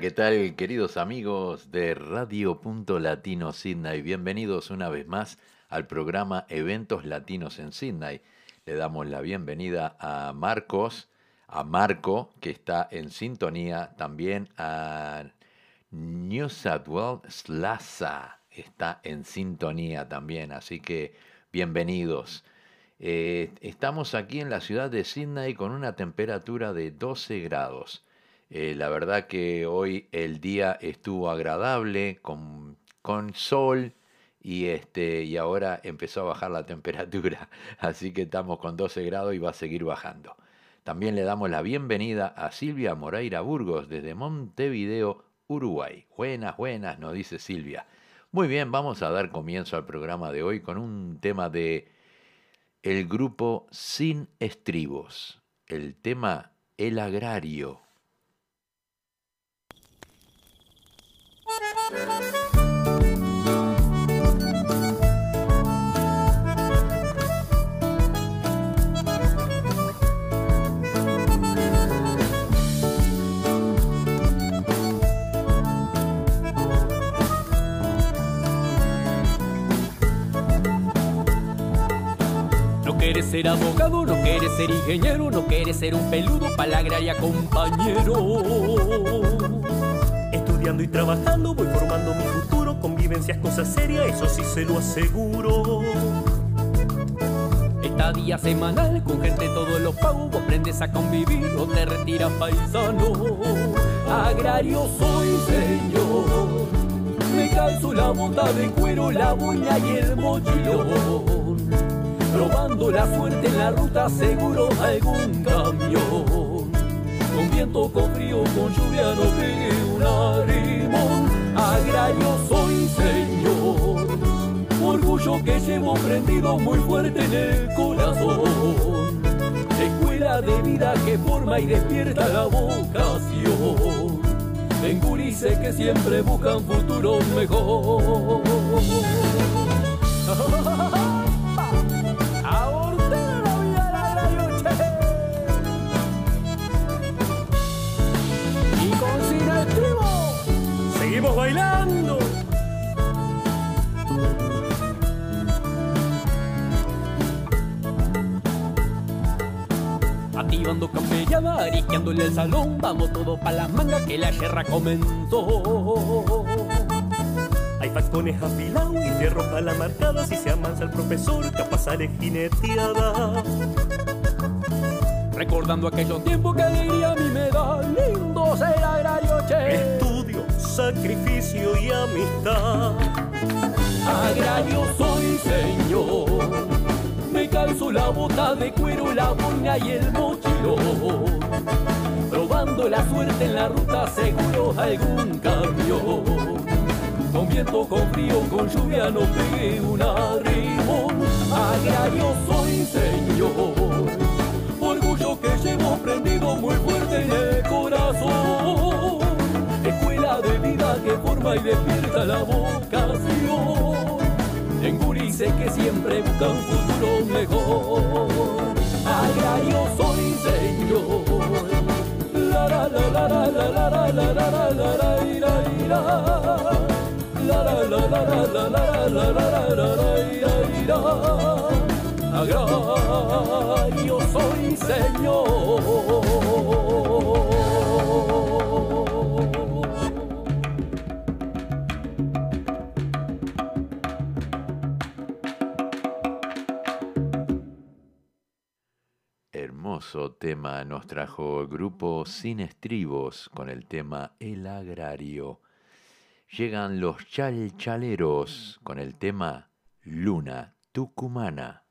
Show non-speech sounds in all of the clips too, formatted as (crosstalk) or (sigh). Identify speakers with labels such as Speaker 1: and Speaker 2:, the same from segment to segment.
Speaker 1: ¿Qué tal queridos amigos de Radio Punto Latino Sydney? Bienvenidos una vez más al programa Eventos Latinos en Sydney. Le damos la bienvenida a Marcos, a Marco, que está en sintonía, también a New South Wales Slaza, está en sintonía también, así que bienvenidos. Eh, estamos aquí en la ciudad de Sydney con una temperatura de 12 grados. Eh, la verdad que hoy el día estuvo agradable, con, con sol, y, este, y ahora empezó a bajar la (laughs) temperatura, así que estamos con 12 grados y va a seguir bajando. También le damos la bienvenida a Silvia Moreira Burgos desde Montevideo, Uruguay. Buenas, buenas, nos dice Silvia. Muy bien, vamos a dar comienzo al programa de hoy con un tema de el grupo Sin Estribos. El tema El Agrario.
Speaker 2: No quieres ser abogado, no quieres ser ingeniero, no quieres ser un peludo para la agraria compañero y trabajando voy formando mi futuro. Convivencia es cosa seria, eso sí se lo aseguro. Estadía semanal con gente todos los pagos, aprendes a convivir o te retiras paisano. Agrario soy señor, me calzo la bondad de cuero, la buña y el mochilón. Probando la suerte en la ruta, seguro algún camión. Con viento, con frío, con lluvia, no pegué un. Agrario soy, señor. Orgullo que llevo prendido muy fuerte en el corazón. Escuela de vida que forma y despierta la vocación. En gurises que siempre buscan futuro mejor. Ariqueándole el salón, vamos todo pa' la manga que la guerra comenzó. Hay falcones afilados y fierro para la marcada, si se amansa el profesor, capaz sale jineteada. Recordando aquellos tiempos que diría mi me da lindo ser agrario, che sacrificio y amistad. Agrario soy, señor, me calzo la bota de cuero, la boina y el mochilón. Probando la suerte en la ruta, seguro algún cambio. Con viento, con frío, con lluvia, no pegué un arrimón. Agrario soy, señor, orgullo que llevo prendido muy fuerte en el corazón de vida que forma y despierta la vocación. En gurises que siempre buscan futuro mejor. Agrario soy señor. La la la la la la la la la la la la la la La la
Speaker 3: tema nos trajo el grupo Sin Estribos con el tema El Agrario. Llegan los Chalchaleros con el tema Luna Tucumana.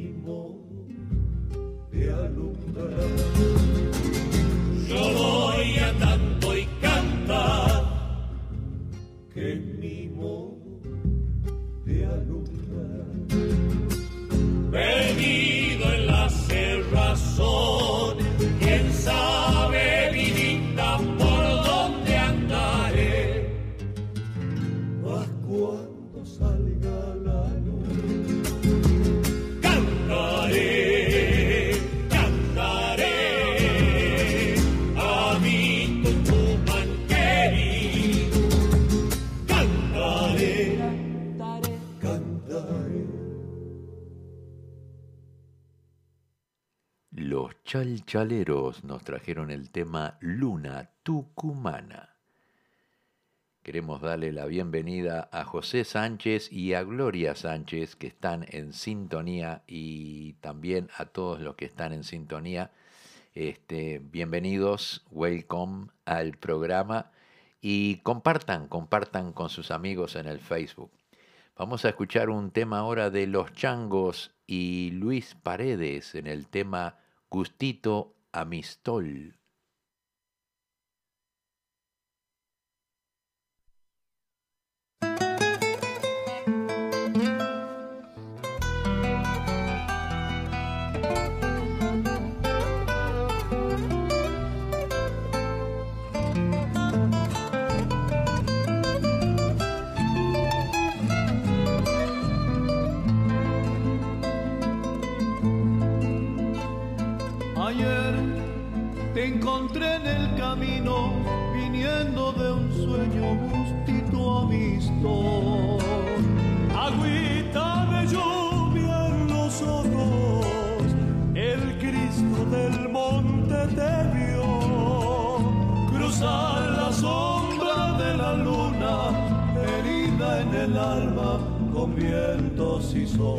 Speaker 1: mi modo de alumbrar. Chalchaleros nos trajeron el tema Luna Tucumana. Queremos darle la bienvenida a José Sánchez y a Gloria Sánchez que están en sintonía y también a todos los que están en sintonía. Este, bienvenidos, welcome al programa y compartan, compartan con sus amigos en el Facebook. Vamos a escuchar un tema ahora de Los Changos y Luis Paredes en el tema Gustito Amistol.
Speaker 4: Encontré en el camino, viniendo de un sueño gustito amisto.
Speaker 2: Agüita de lluvia en los ojos, el Cristo del monte te vio. Cruzar la sombra de la luna, herida en el alma, con vientos y sol.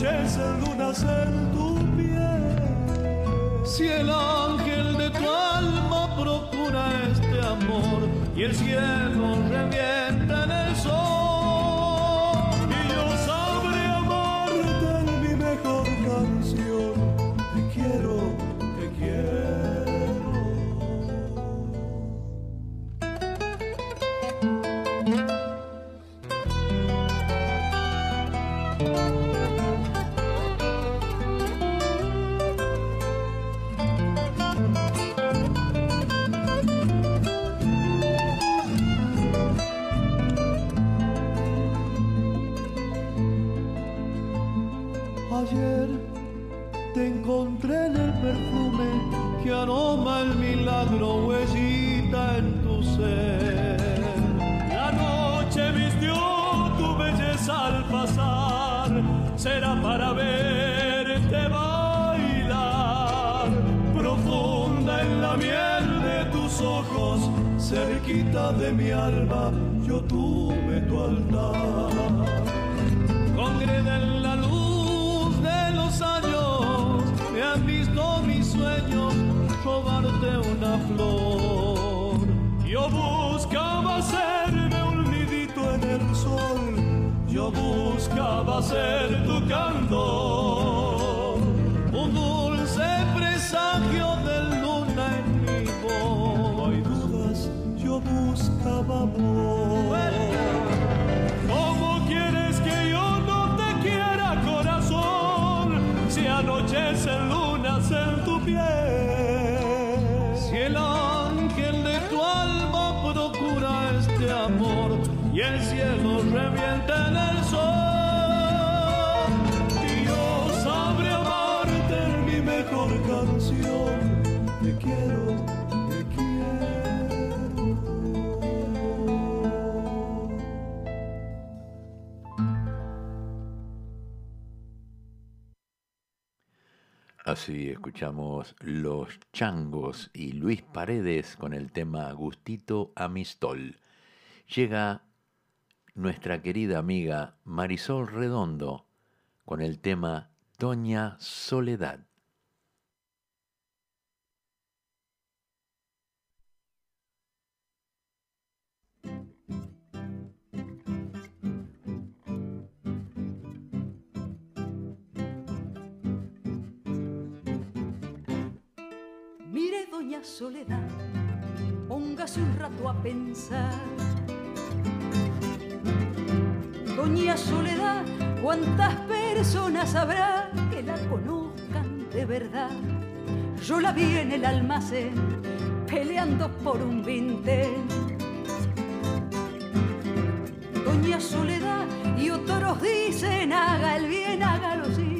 Speaker 2: Si anochece lunas en tu piel?
Speaker 4: Si el ángel de tu alma procura este amor y el cielo revienta
Speaker 2: mi alma yo tuve tu altar.
Speaker 4: Congreda en la luz de los años, me han visto mis sueños robarte una flor.
Speaker 2: Yo buscaba serme un nidito en el sol, yo buscaba ser tu canto.
Speaker 4: Buscaba
Speaker 1: Así escuchamos Los Changos y Luis Paredes con el tema Agustito Amistol. Llega nuestra querida amiga Marisol Redondo con el tema Doña Soledad.
Speaker 5: Doña Soledad, póngase un rato a pensar. Doña Soledad, ¿cuántas personas habrá que la conozcan de verdad? Yo la vi en el almacén peleando por un vintén. Doña Soledad y otros dicen haga el bien, hágalo sin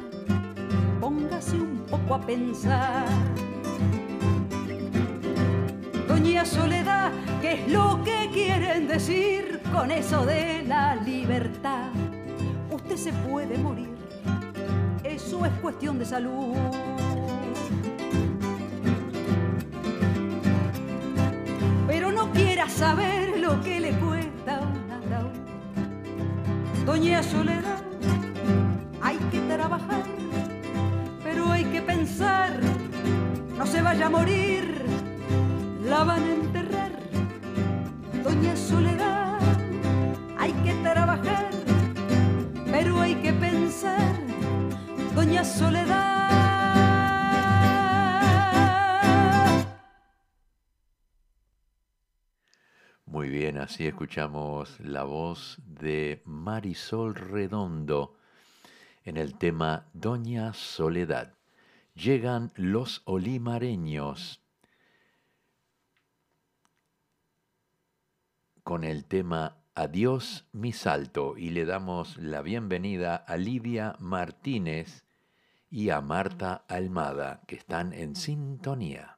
Speaker 5: a pensar. Doña Soledad, ¿qué es lo que quieren decir con eso de la libertad? Usted se puede morir, eso es cuestión de salud. Pero no quiera saber lo que le cuesta un ataúd. Doña Soledad, hay que trabajar, no se vaya a morir la van a enterrar. Doña Soledad, hay que trabajar, pero hay que pensar. Doña Soledad.
Speaker 6: Muy bien, así escuchamos la voz de Marisol Redondo en el tema Doña Soledad. Llegan los olimareños con el tema Adiós mi salto y le damos la bienvenida a Livia Martínez y a Marta Almada que están en sintonía.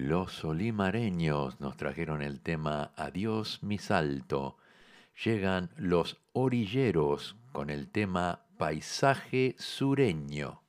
Speaker 1: Los olimareños nos trajeron el tema Adiós mi salto. Llegan los orilleros con el tema Paisaje sureño.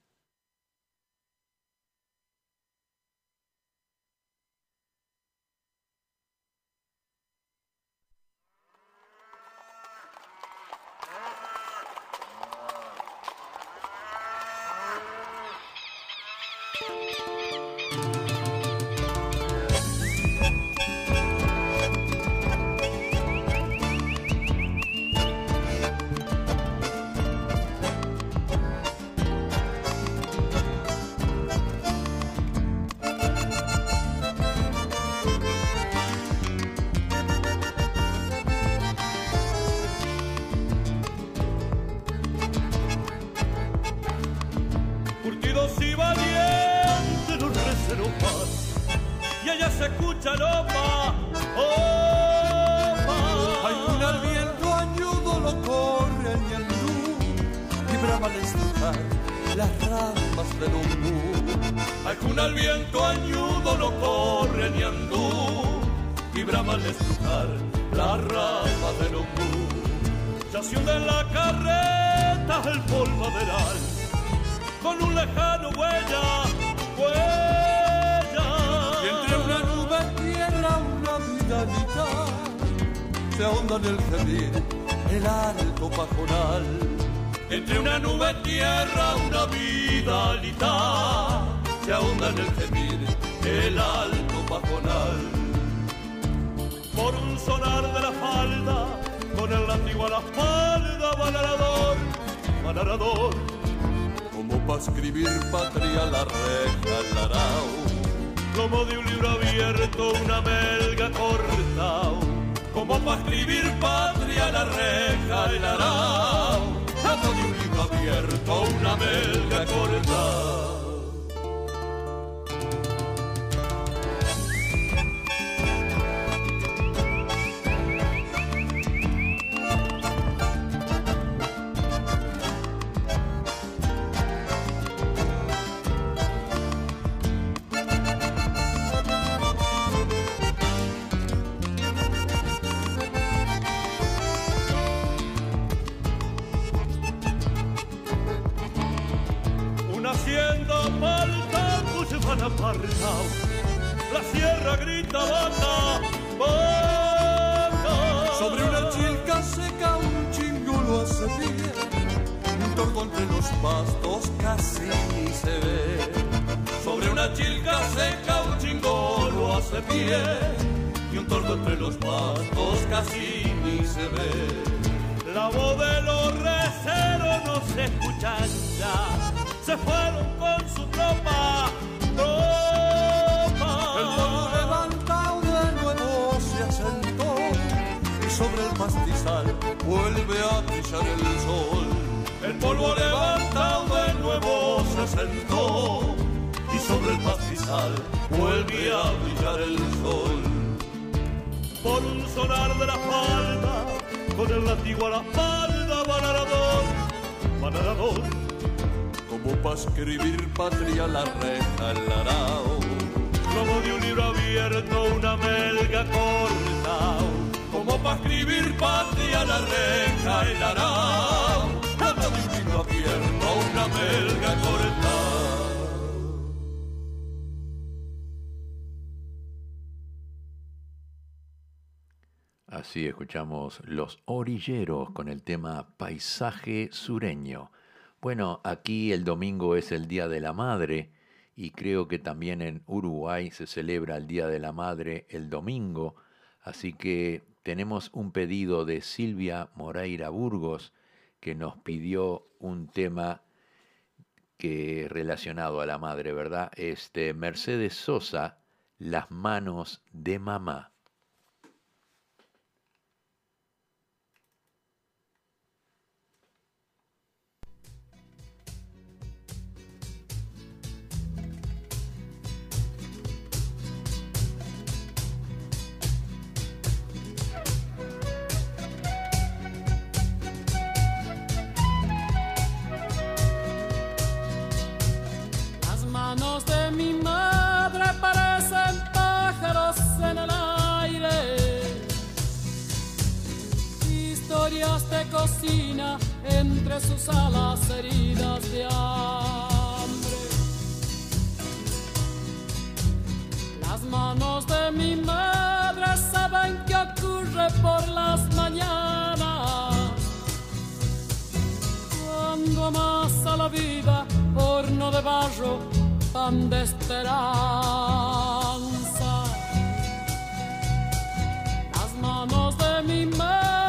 Speaker 4: La sierra grita banda, banda.
Speaker 7: Sobre una chilca seca un chingo lo hace pie, un tordo entre los pastos casi ni se ve.
Speaker 4: Sobre una chilca seca un chingo lo hace pie, y un tordo entre los pastos casi ni se ve. La voz de los receros no se escucha ya, se fueron con su tropa
Speaker 7: pastizal vuelve a brillar el sol.
Speaker 4: El polvo levantado de nuevo se asentó y sobre el pastizal vuelve a brillar el sol. Por un sonar de la falda, con el látigo a la espalda, banarador, banarador
Speaker 7: como para escribir patria la reja el arao.
Speaker 4: Como de un libro abierto una melga corta, como para escribir patria la reja el arao. Como de un libro abierto una melga corta.
Speaker 1: Así escuchamos Los Orilleros con el tema Paisaje Sureño. Bueno, aquí el domingo es el Día de la Madre y creo que también en Uruguay se celebra el Día de la Madre el domingo, así que tenemos un pedido de Silvia Moreira Burgos que nos pidió un tema que relacionado a la madre, ¿verdad? Este Mercedes Sosa, Las manos de mamá.
Speaker 8: Entre sus alas heridas de hambre. Las manos de mi madre saben qué ocurre por las mañanas. Cuando amasa la vida, horno de barro, pan de esperanza. Las manos de mi madre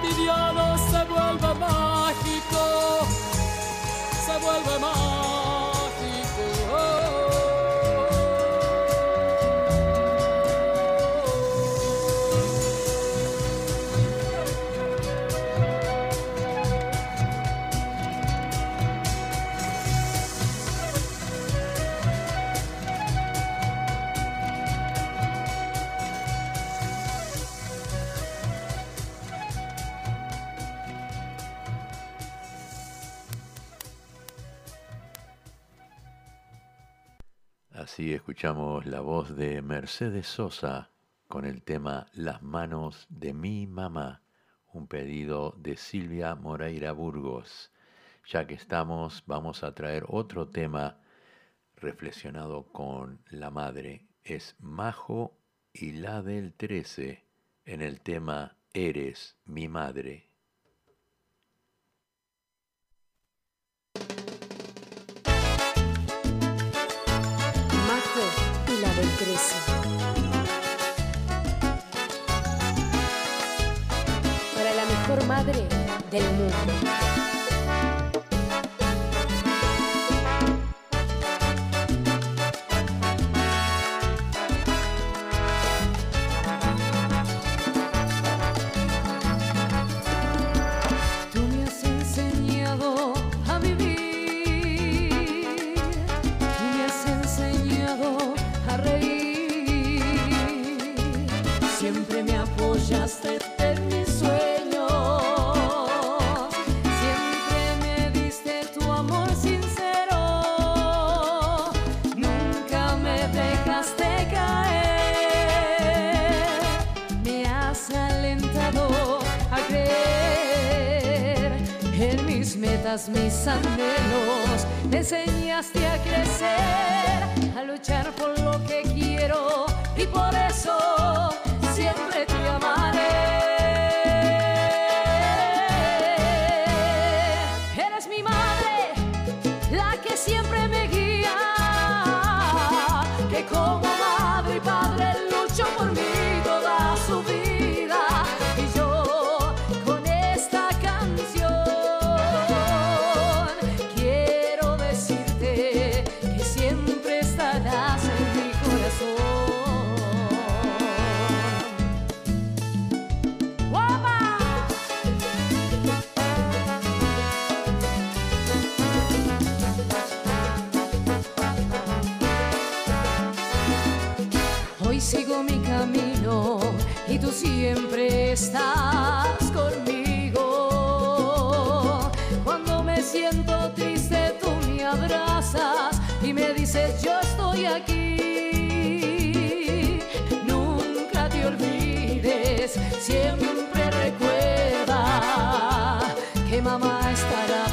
Speaker 8: cotidiano se vuelve mágico, se vuelve mágico.
Speaker 1: Así escuchamos la voz de Mercedes Sosa con el tema Las manos de mi mamá, un pedido de Silvia Moreira Burgos. Ya que estamos, vamos a traer otro tema reflexionado con la madre. Es Majo y la del 13 en el tema Eres mi madre.
Speaker 9: La del 13. Para la mejor madre del mundo. Mamá estará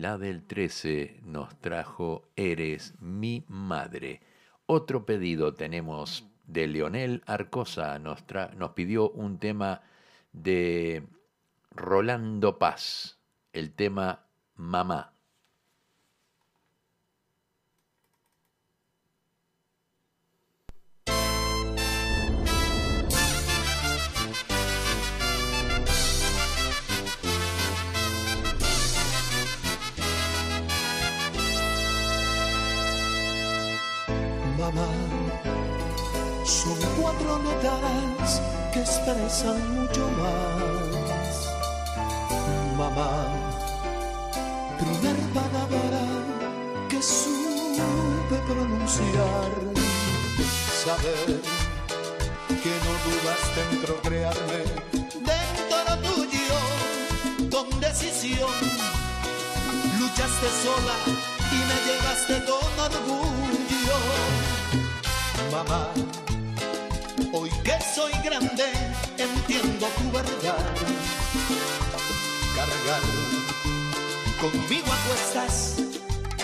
Speaker 2: la
Speaker 1: del 13 nos trajo Eres mi madre. Otro pedido tenemos de Leonel Arcosa, nos, nos pidió un tema de Rolando Paz, el tema Mamá.
Speaker 7: Mamá, son cuatro notas que expresan mucho más. Mamá, primer palabra que supe pronunciar. Saber que no dudaste en procrearme dentro tuyo con decisión. Luchaste sola y me llevaste con orgullo. Mamá, hoy que soy grande entiendo tu verdad. Cargar conmigo a cuestas,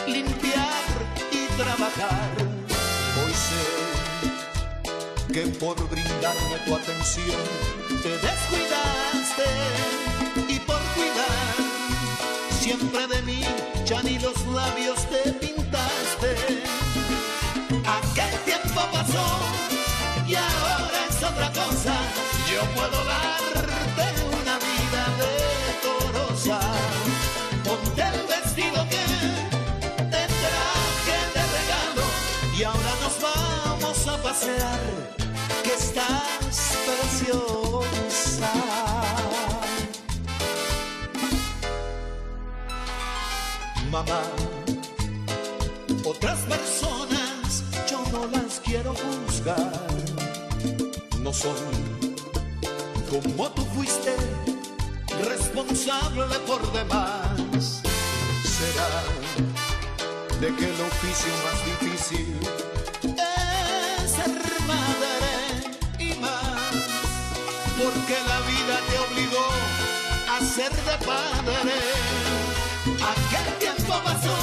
Speaker 7: limpiar y trabajar. Hoy sé que por brindarme tu atención te descuidaste y por cuidar siempre de mí ya ni los labios te pasó y ahora es otra cosa. Yo puedo darte una vida decorosa. Ponte el vestido que te traje de regalo y ahora nos vamos a pasear. Que estás preciosa. Mamá, otras personas yo no las quiero juzgar. No son como tú fuiste responsable por demás. Será de que el oficio más difícil es ser madre y más. Porque la vida te obligó a ser de padre. Aquel tiempo pasó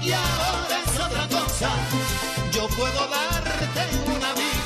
Speaker 7: y ahora es otra cosa. Puedo darte una vida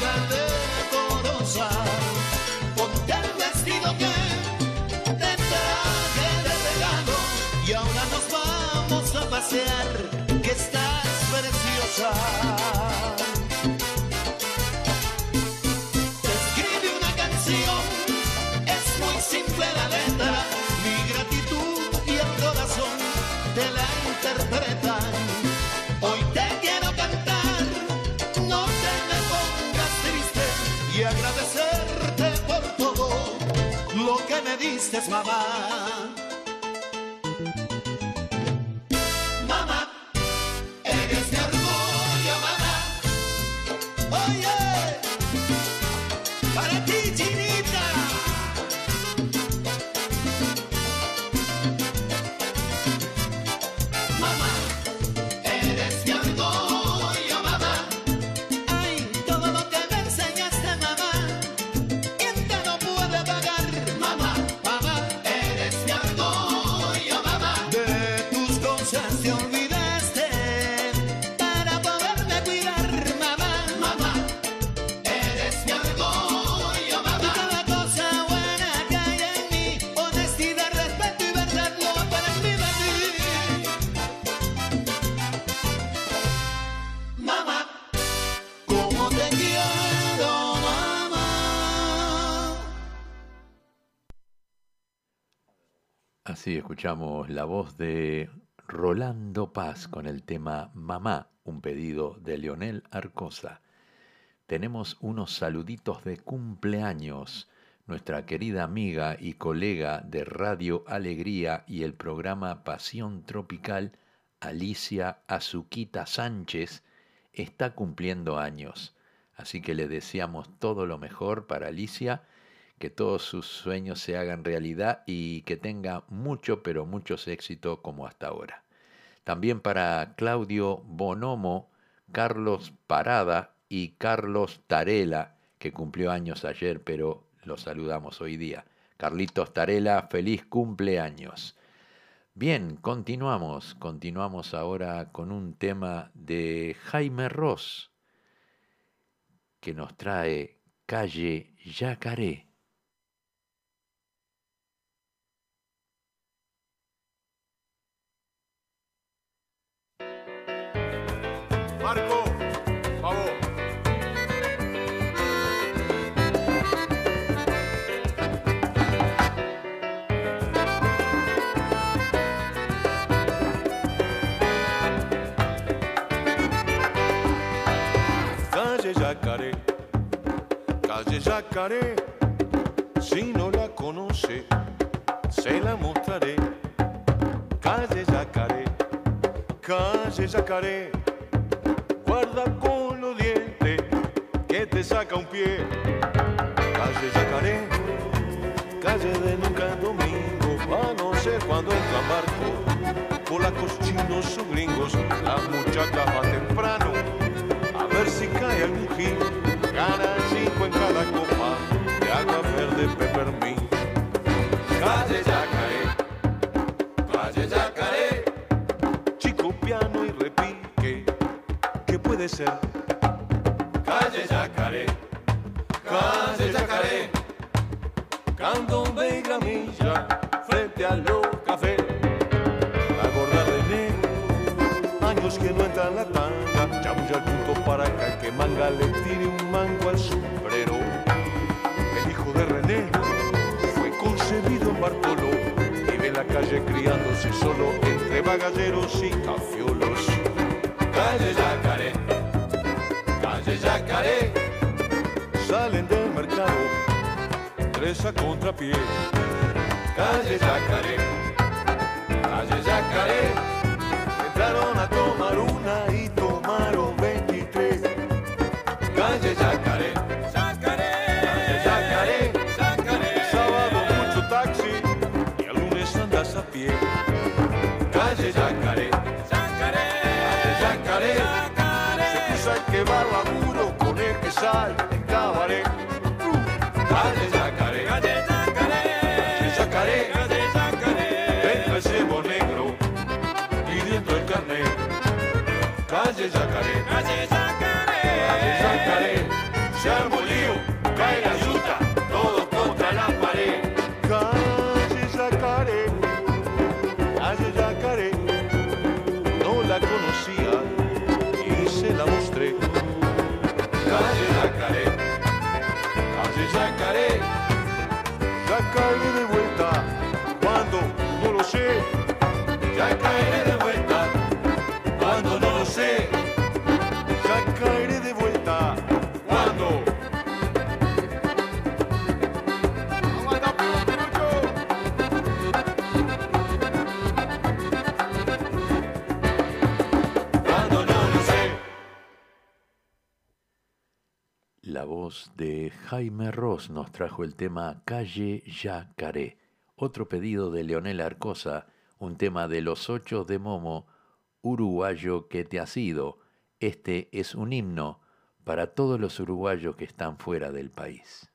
Speaker 7: me diste, mamá.
Speaker 1: La voz de Rolando Paz con el tema Mamá, un pedido de Leonel Arcosa. Tenemos unos saluditos de cumpleaños. Nuestra querida amiga y colega de Radio Alegría y el programa Pasión Tropical, Alicia Azuquita Sánchez, está cumpliendo años. Así que le deseamos todo lo mejor para Alicia que todos sus sueños se hagan realidad y que tenga mucho, pero muchos éxitos como hasta ahora. También para Claudio Bonomo, Carlos Parada y Carlos Tarela, que cumplió años ayer, pero lo saludamos hoy día. Carlitos Tarela, feliz cumpleaños. Bien, continuamos, continuamos ahora con un tema de Jaime Ross, que nos trae Calle Yacaré.
Speaker 10: Yacaré, si no la conoce, se la mostraré. Calle Yacaré, calle Yacaré guarda con los dientes que te saca un pie. Calle Yacaré, calle de nunca domingo, a no sé cuándo entra barco. Polacos, chinos o gringos, las muchachas va temprano, a ver si cae algún gil, gana cinco peppermint. Calle Yacaré, calle Yacaré, chico piano y repique puede ser. Calle Yacaré, calle Yacaré, candombe y gramilla frente a los café. La gorda René, años que no entra en la tanga, chamulla al punto para que que manga le tire un mango al sombrero. Fue concebido en Bartolo, vive en la calle criándose solo entre bagalleros y cafiolos. Calle Yacaré, calle Yacaré, salen del mercado, tres a contrapié. Calle Yacaré, calle Yacaré, entraron a tomar una
Speaker 11: Jaime Ross nos trajo el tema Calle Yacaré. Otro pedido de Leonel Arcosa, un tema de los ocho de Momo, uruguayo que te ha sido. Este es un himno para todos los uruguayos que están fuera del país.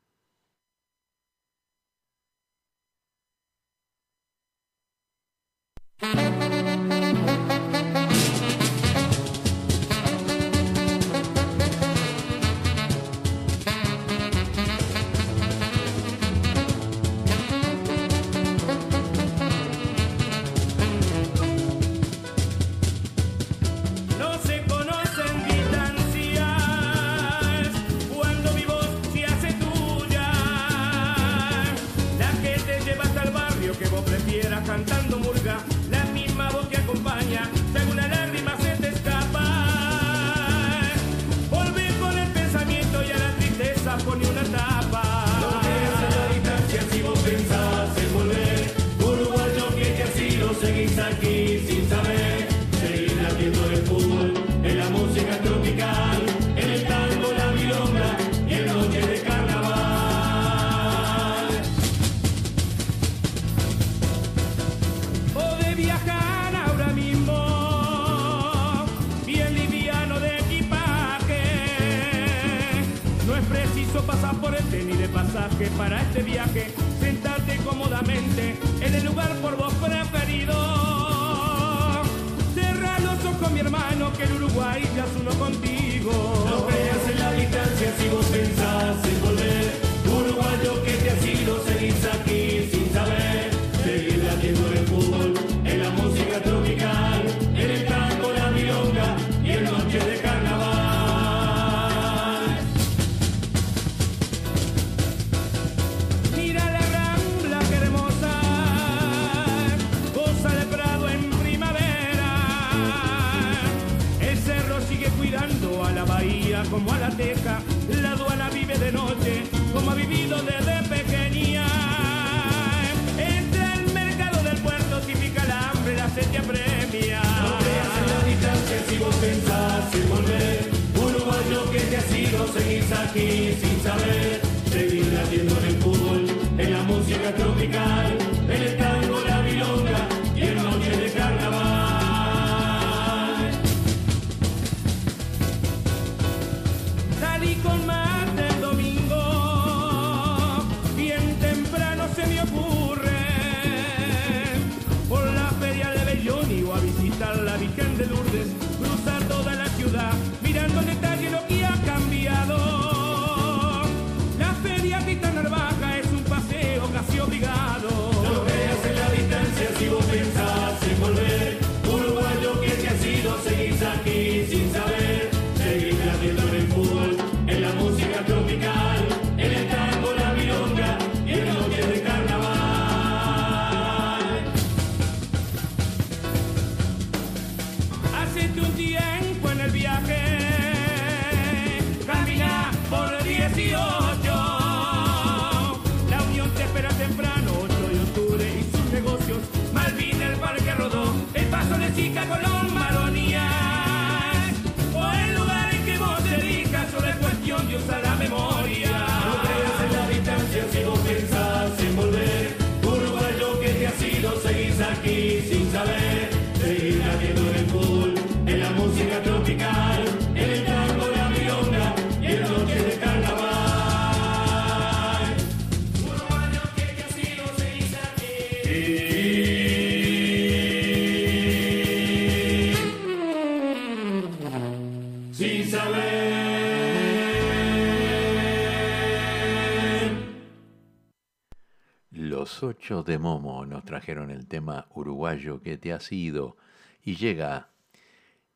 Speaker 11: Ocho de Momo nos trajeron el tema uruguayo que te ha sido y llega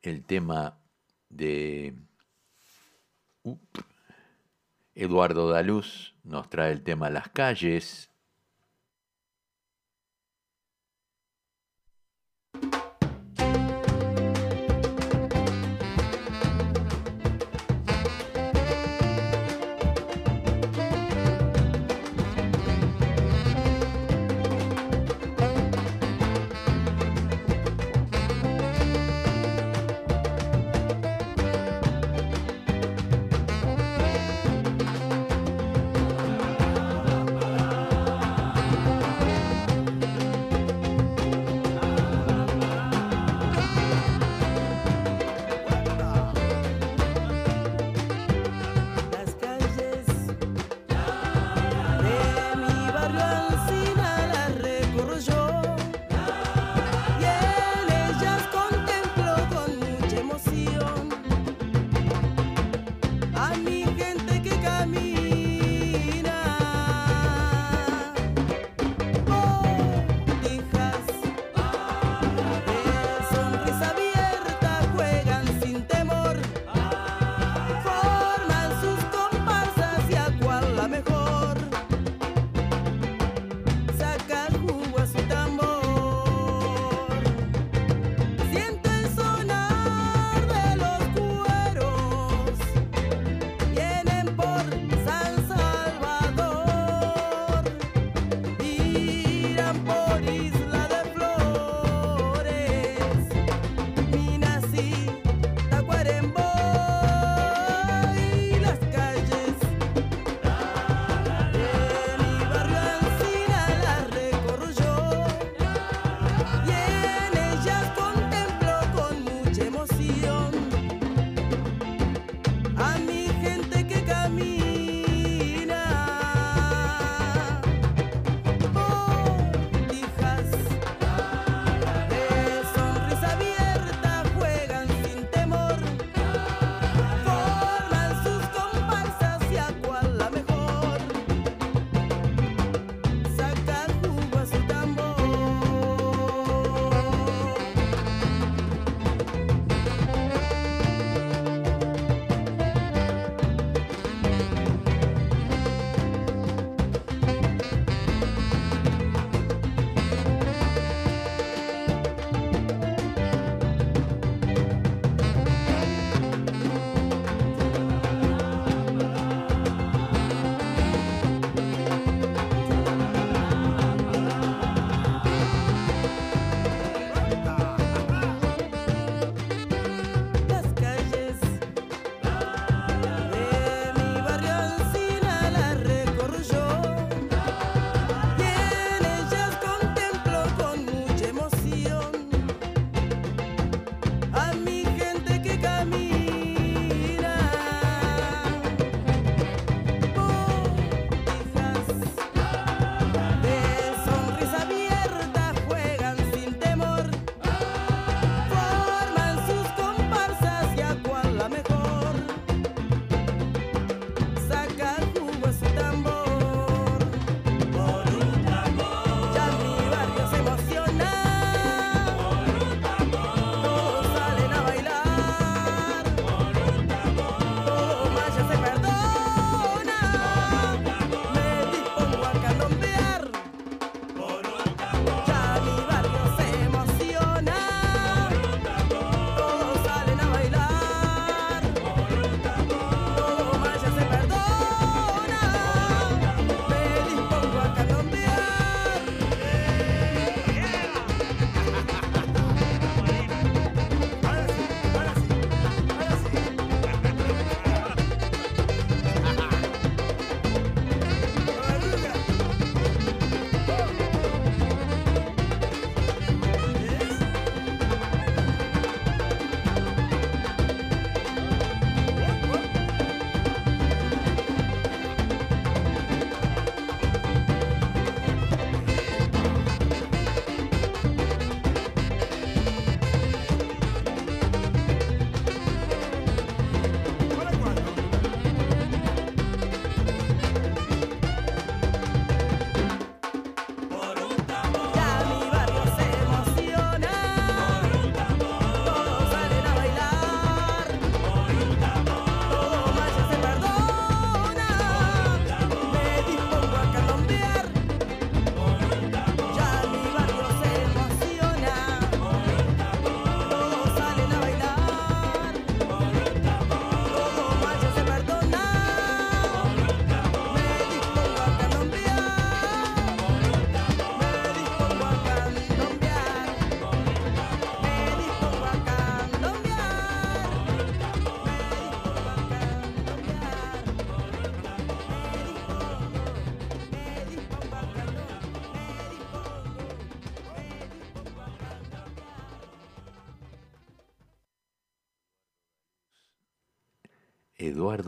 Speaker 11: el tema de Eduardo Daluz, nos trae el tema Las calles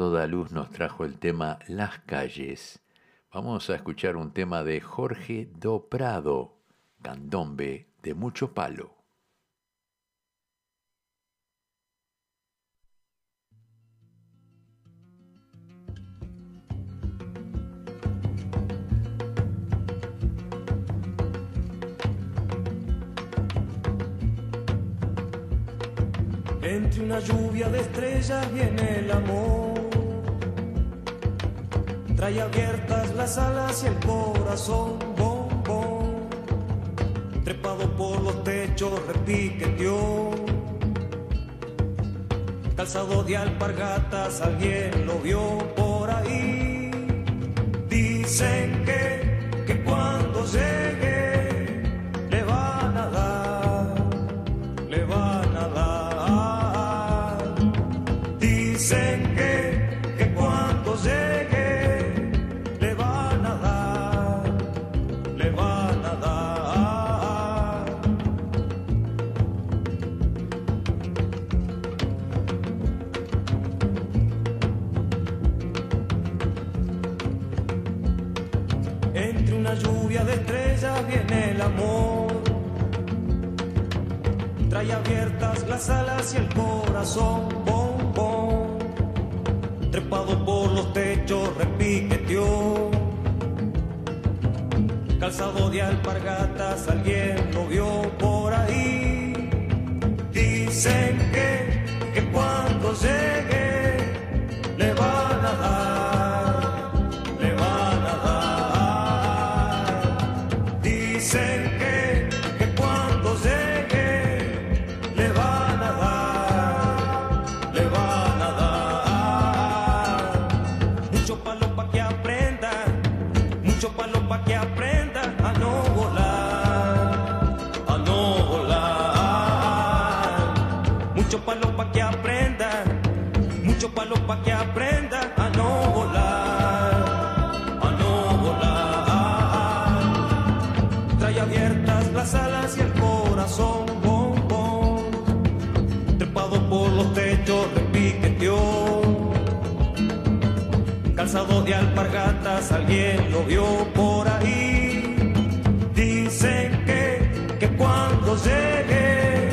Speaker 1: Eduardo Daluz nos trajo el tema Las calles. Vamos a escuchar un tema de Jorge Do Prado, candombe de mucho palo.
Speaker 12: Entre una lluvia de estrellas viene el amor. Trae abiertas las alas y el corazón, bom, bom. Trepado por los techos, repiqueteó. Calzado de alpargatas, alguien lo vio por ahí. Dicen que, que cuando llegue viene el amor. Trae abiertas las alas y el corazón, bom, bom. Trepado por los techos, repiqueteó. Calzado de alpargatas, alguien lo vio por ahí. Dicen que, que cuando llegue alpargatas, alguien lo vio por ahí. Dicen que, que cuando llegue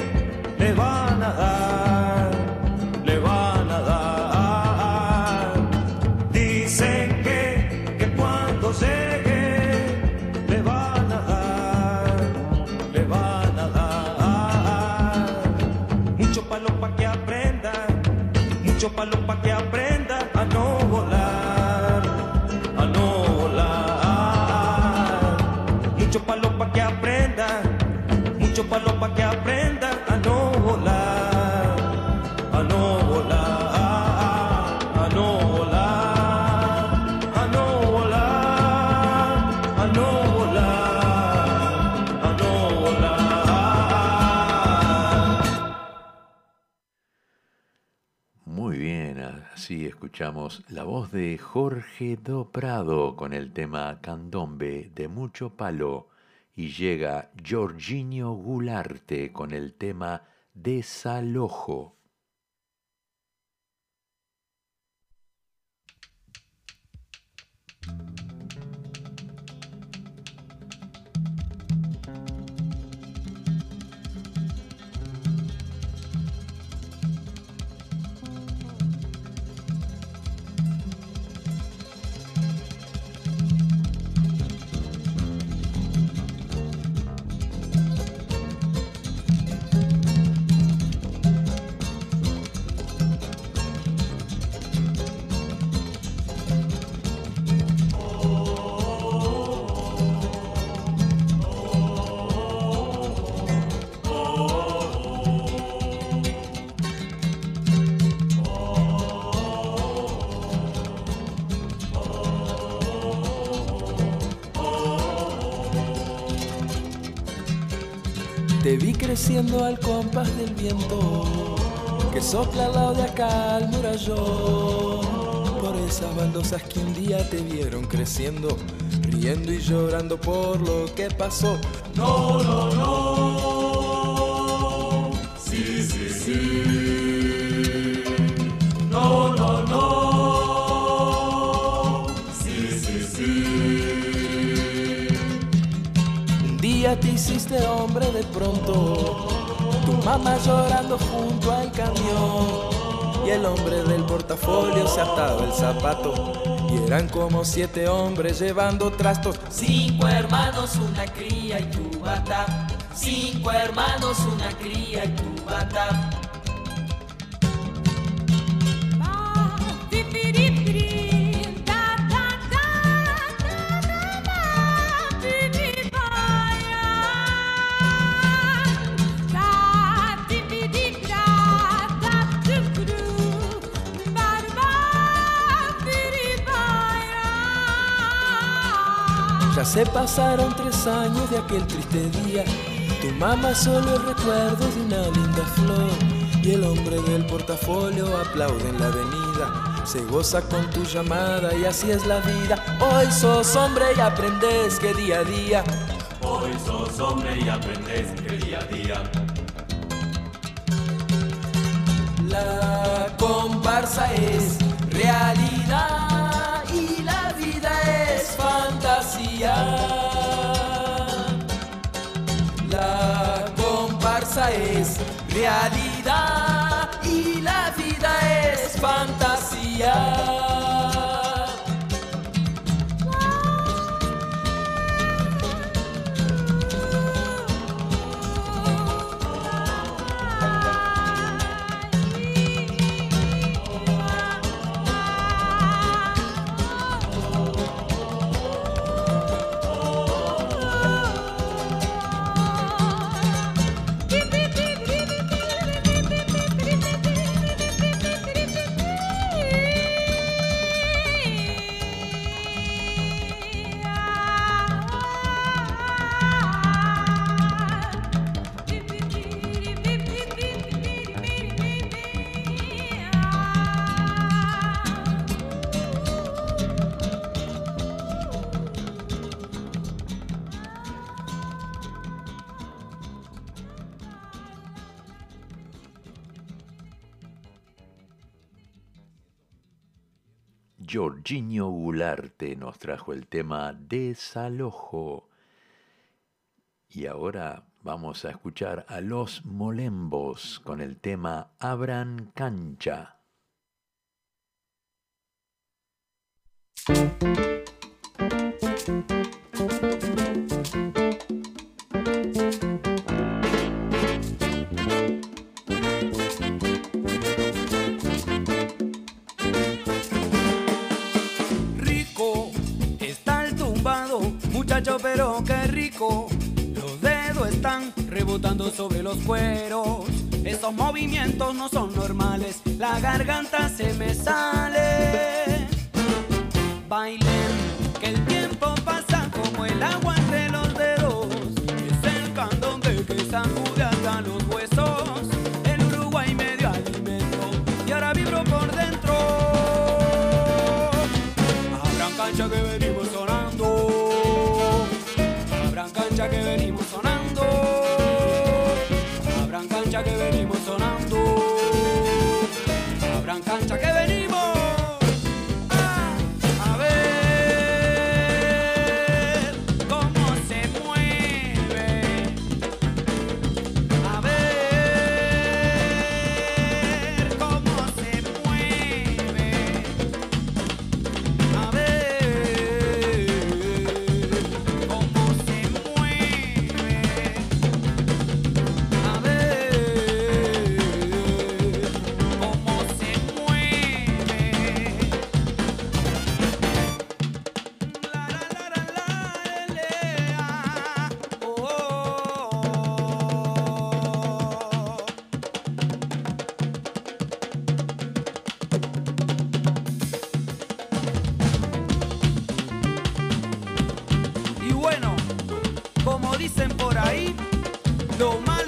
Speaker 12: le van a dar, le van a dar. Dicen que, que cuando llegue le van a dar, le van a dar. Mucho palo pa' que aprenda, mucho palo pa' que aprenda mucho palo pa' que aprenda a no volar, a no volar, a no volar, a no volar, a no volar, a no volar.
Speaker 1: Muy bien, así escuchamos la voz de Jorge Do Prado con el tema Candombe de mucho palo y llega Jorginho Gularte con el tema Desalojo.
Speaker 13: Al compás del viento que sopla al lado de acá al murallón. Por esas baldosas que un día te vieron creciendo, riendo y llorando por lo que pasó.
Speaker 14: No, no, no. Sí, sí, sí.
Speaker 13: Te hiciste hombre de pronto. Tu mamá llorando junto al camión. Y el hombre del portafolio se ataba el zapato. Y eran como siete hombres llevando trastos.
Speaker 15: Cinco hermanos, una cría y tu bata. Cinco hermanos, una cría y tu bata.
Speaker 13: Se pasaron tres años de aquel triste día. Tu mamá solo el recuerdo de una linda flor. Y el hombre del portafolio aplaude en la avenida. Se goza con tu llamada y así es la vida. Hoy sos hombre y aprendes que día a día.
Speaker 3: Hoy sos hombre y aprendes que día a día.
Speaker 13: La comparsa es realidad vida es fantasía. La comparsa es realidad y la vida es fantasía.
Speaker 1: Jorginho Gularte nos trajo el tema Desalojo. Y ahora vamos a escuchar a los Molembos con el tema Abran Cancha.
Speaker 16: Movimientos no son normales, la garganta se me sale. Lo malo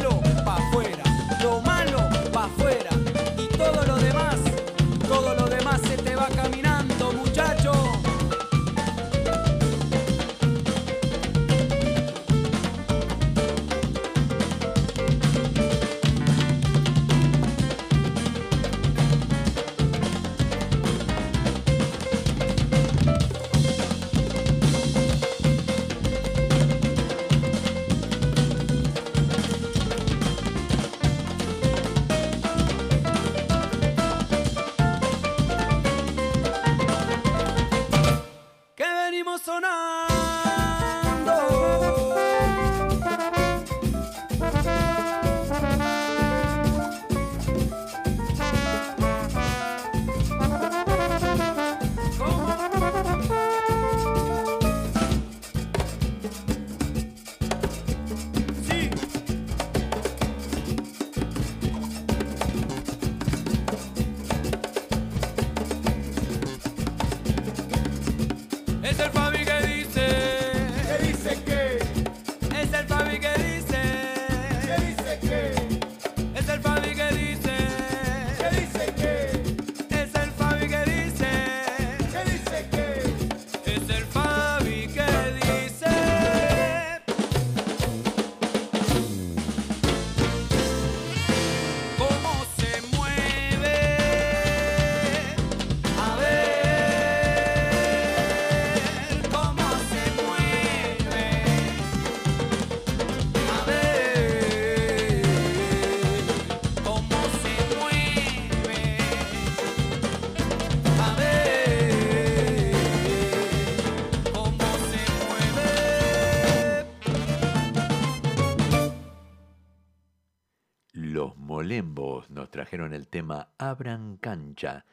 Speaker 1: Molembos nos trajeron el tema Abran Cancha.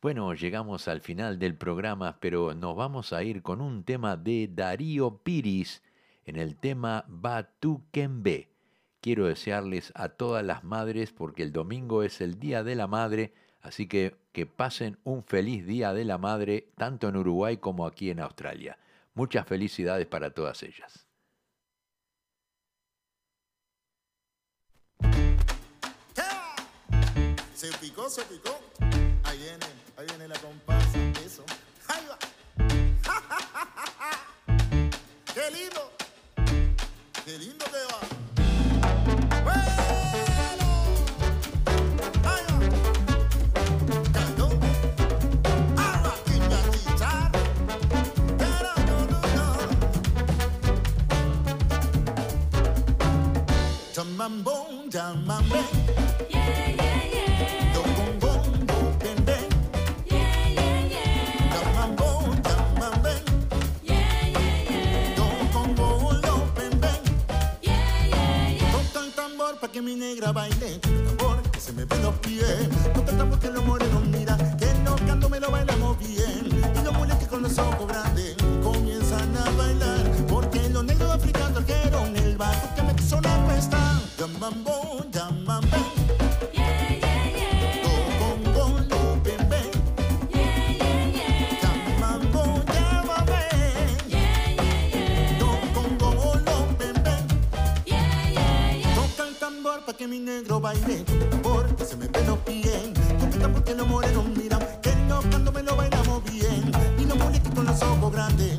Speaker 1: Bueno, llegamos al final del programa, pero nos vamos a ir con un tema de Darío Piris en el tema Batuquembe. Quiero desearles a todas las madres, porque el domingo es el Día de la Madre, así que que pasen un feliz Día de la Madre, tanto en Uruguay como aquí en Australia. Muchas felicidades para todas ellas.
Speaker 17: Se picó, se picó. Ahí viene, ahí viene la comparsa. Eso. Ahí va. (laughs) ¡Qué lindo! ¡Qué lindo que va! Jamambong, jamambong. Yeah, yeah. Que mi negra baile. Toca el tambor que se me ven los pies. El tambor que los morenos mira. Que no canto me lo bailamos bien. Y los muletes con los ojos grandes comienzan a bailar. negro baile por se me ve los pies. Compita porque los morenos miran, que no cuando me lo bailamos bien. Y no los muñequitos los ojos grandes.